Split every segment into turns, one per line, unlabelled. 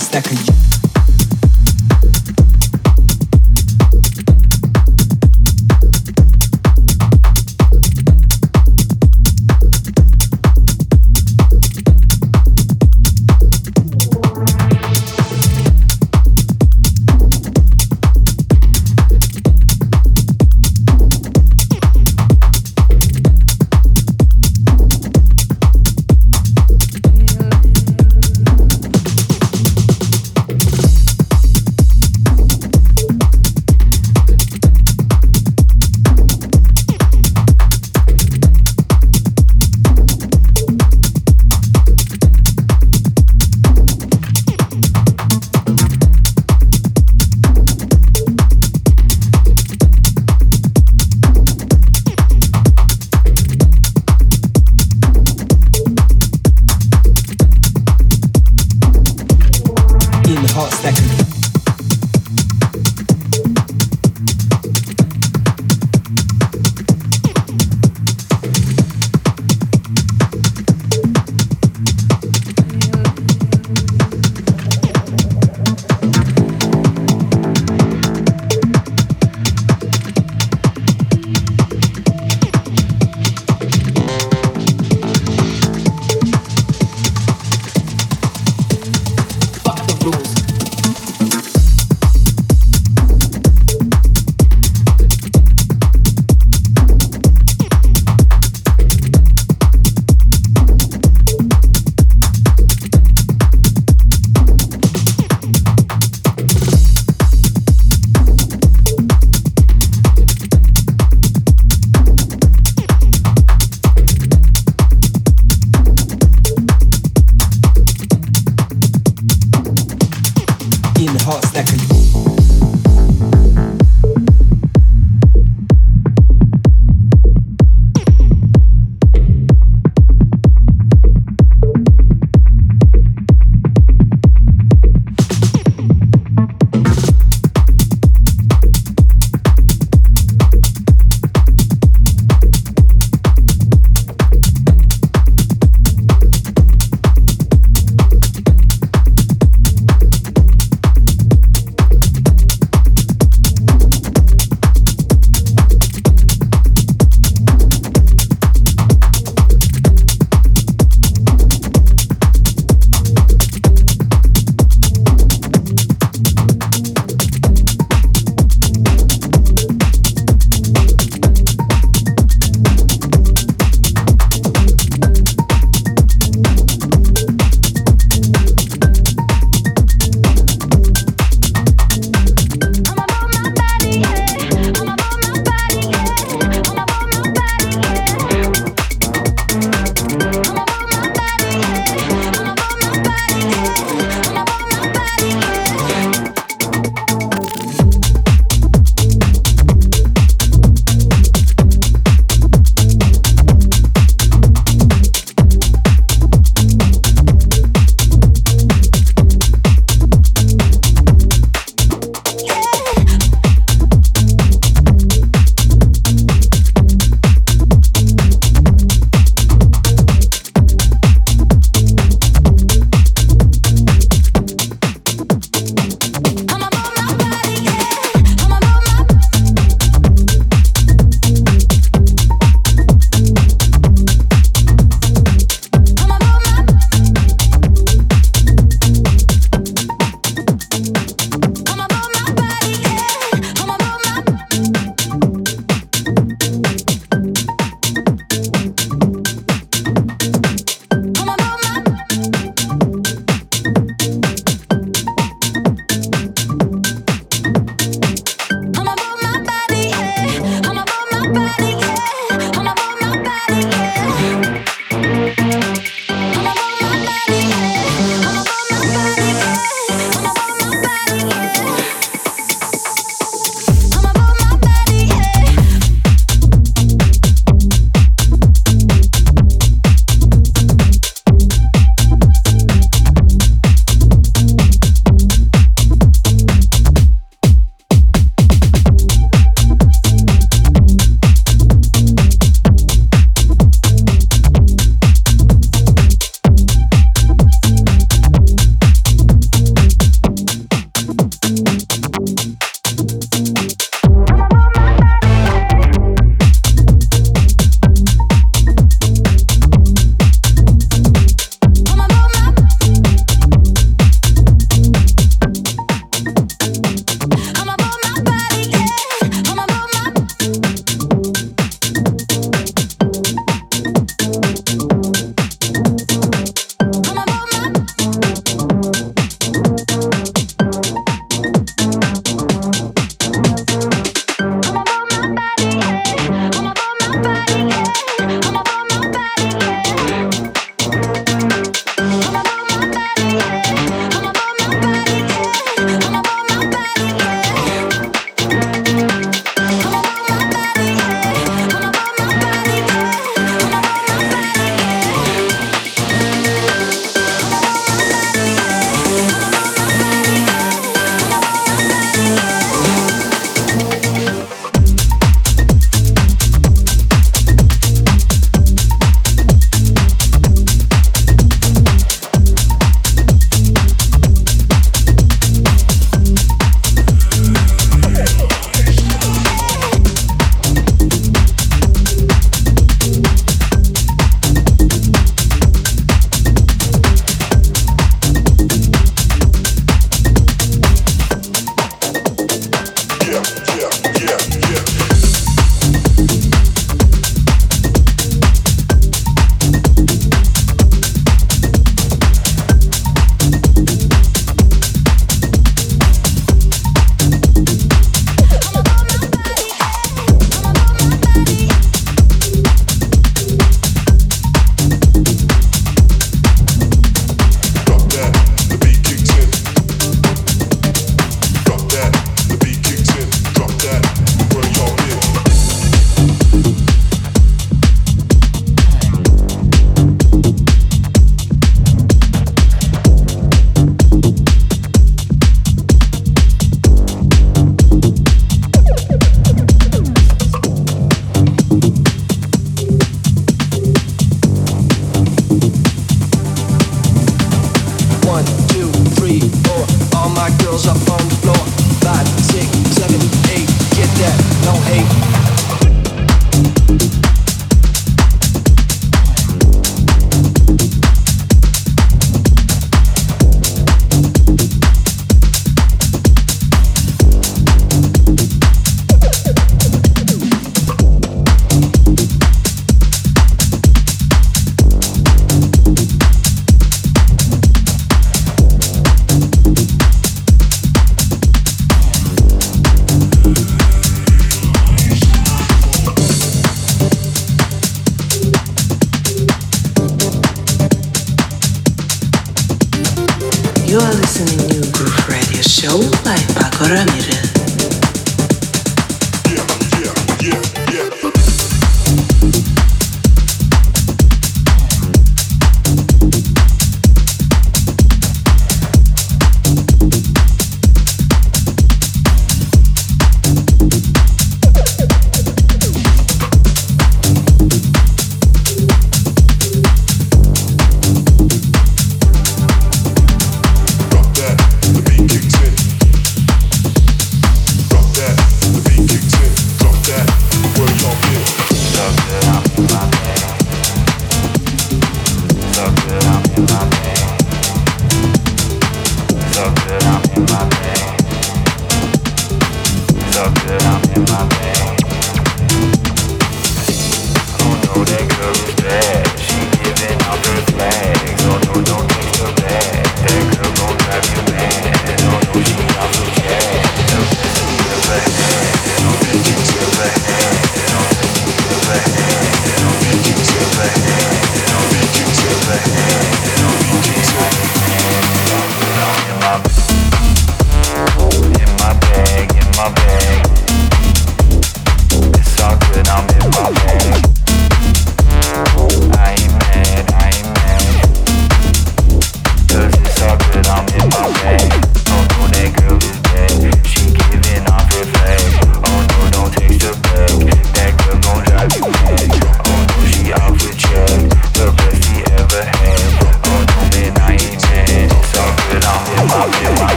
house that could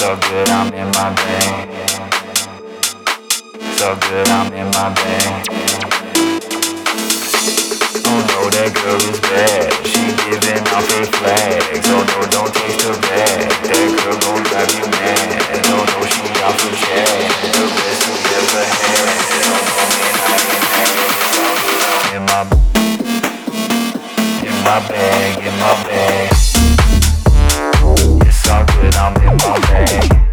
So good, I'm in my bag. So good, I'm in my bag. Oh no, that girl is bad. She giving off her flags. Oh no, don't taste her bad. That girl gon' drive you mad. Oh no, she off her chat. The best you ever had. Oh no, man, I ain't mad. In my, in my bag, in my bag. Hey.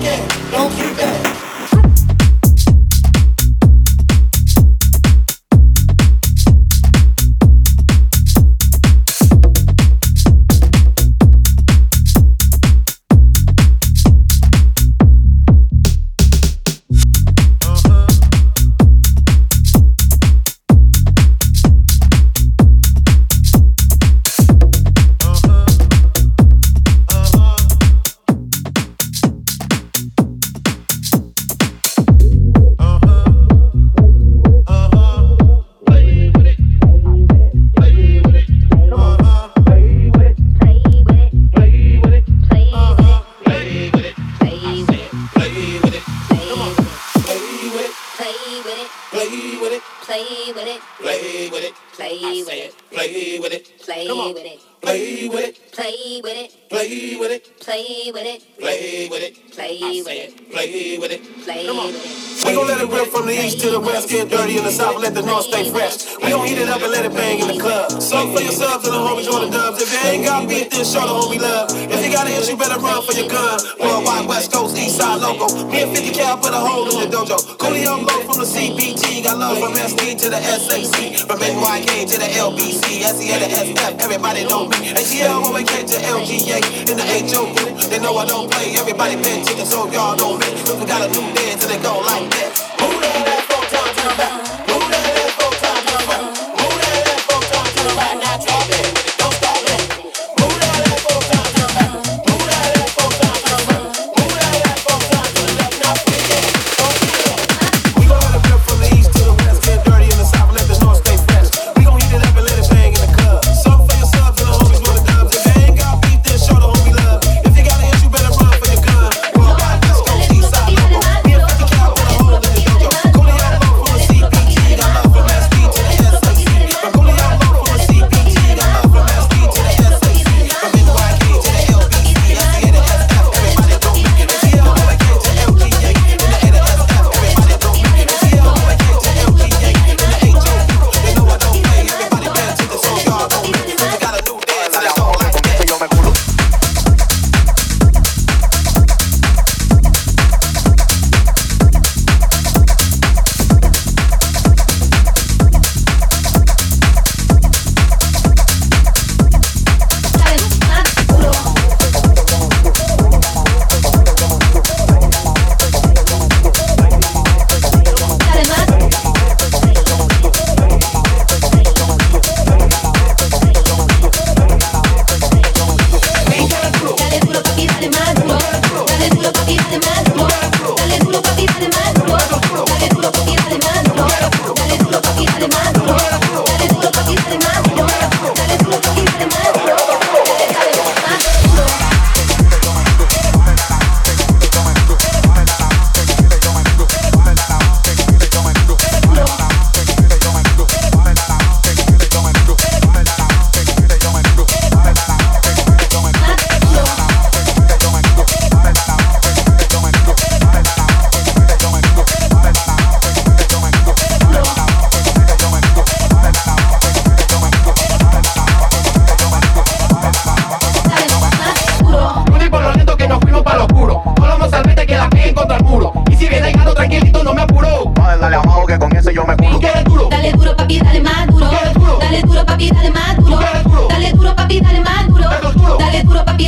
don't keep that.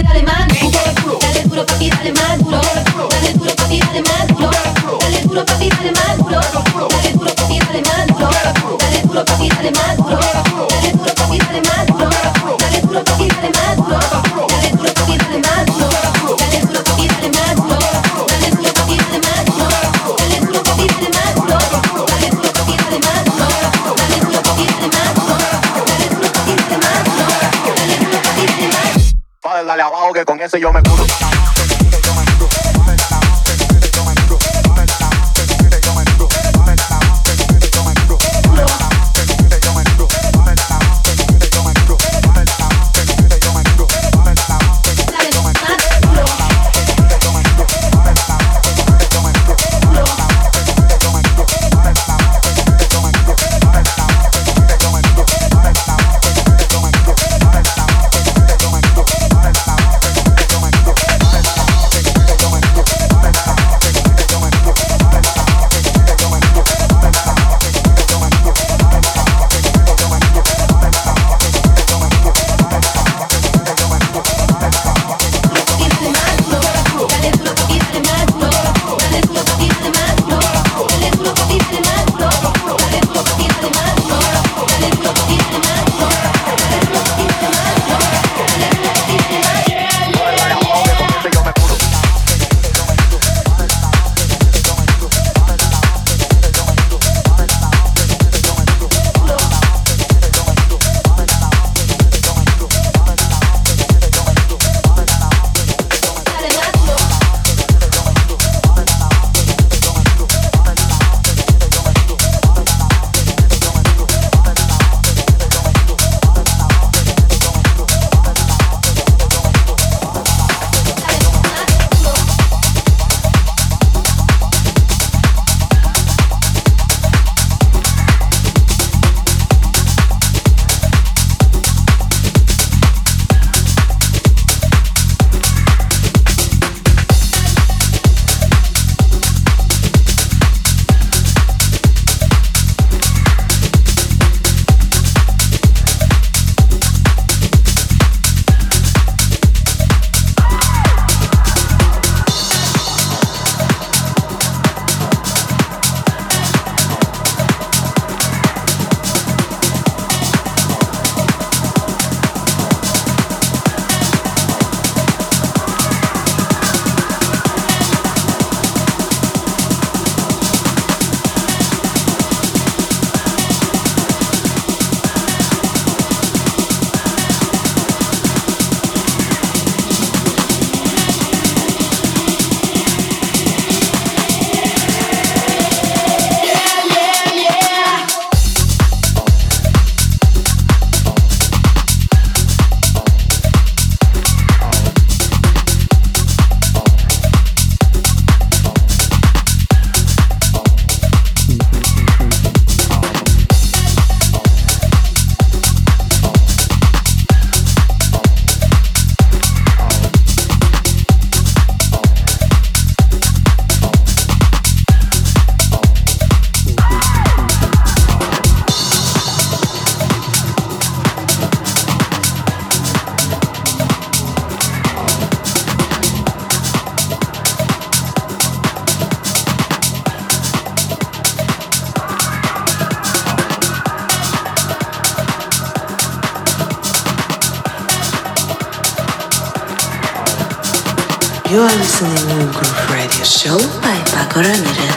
You are Show by Pako Ramirez.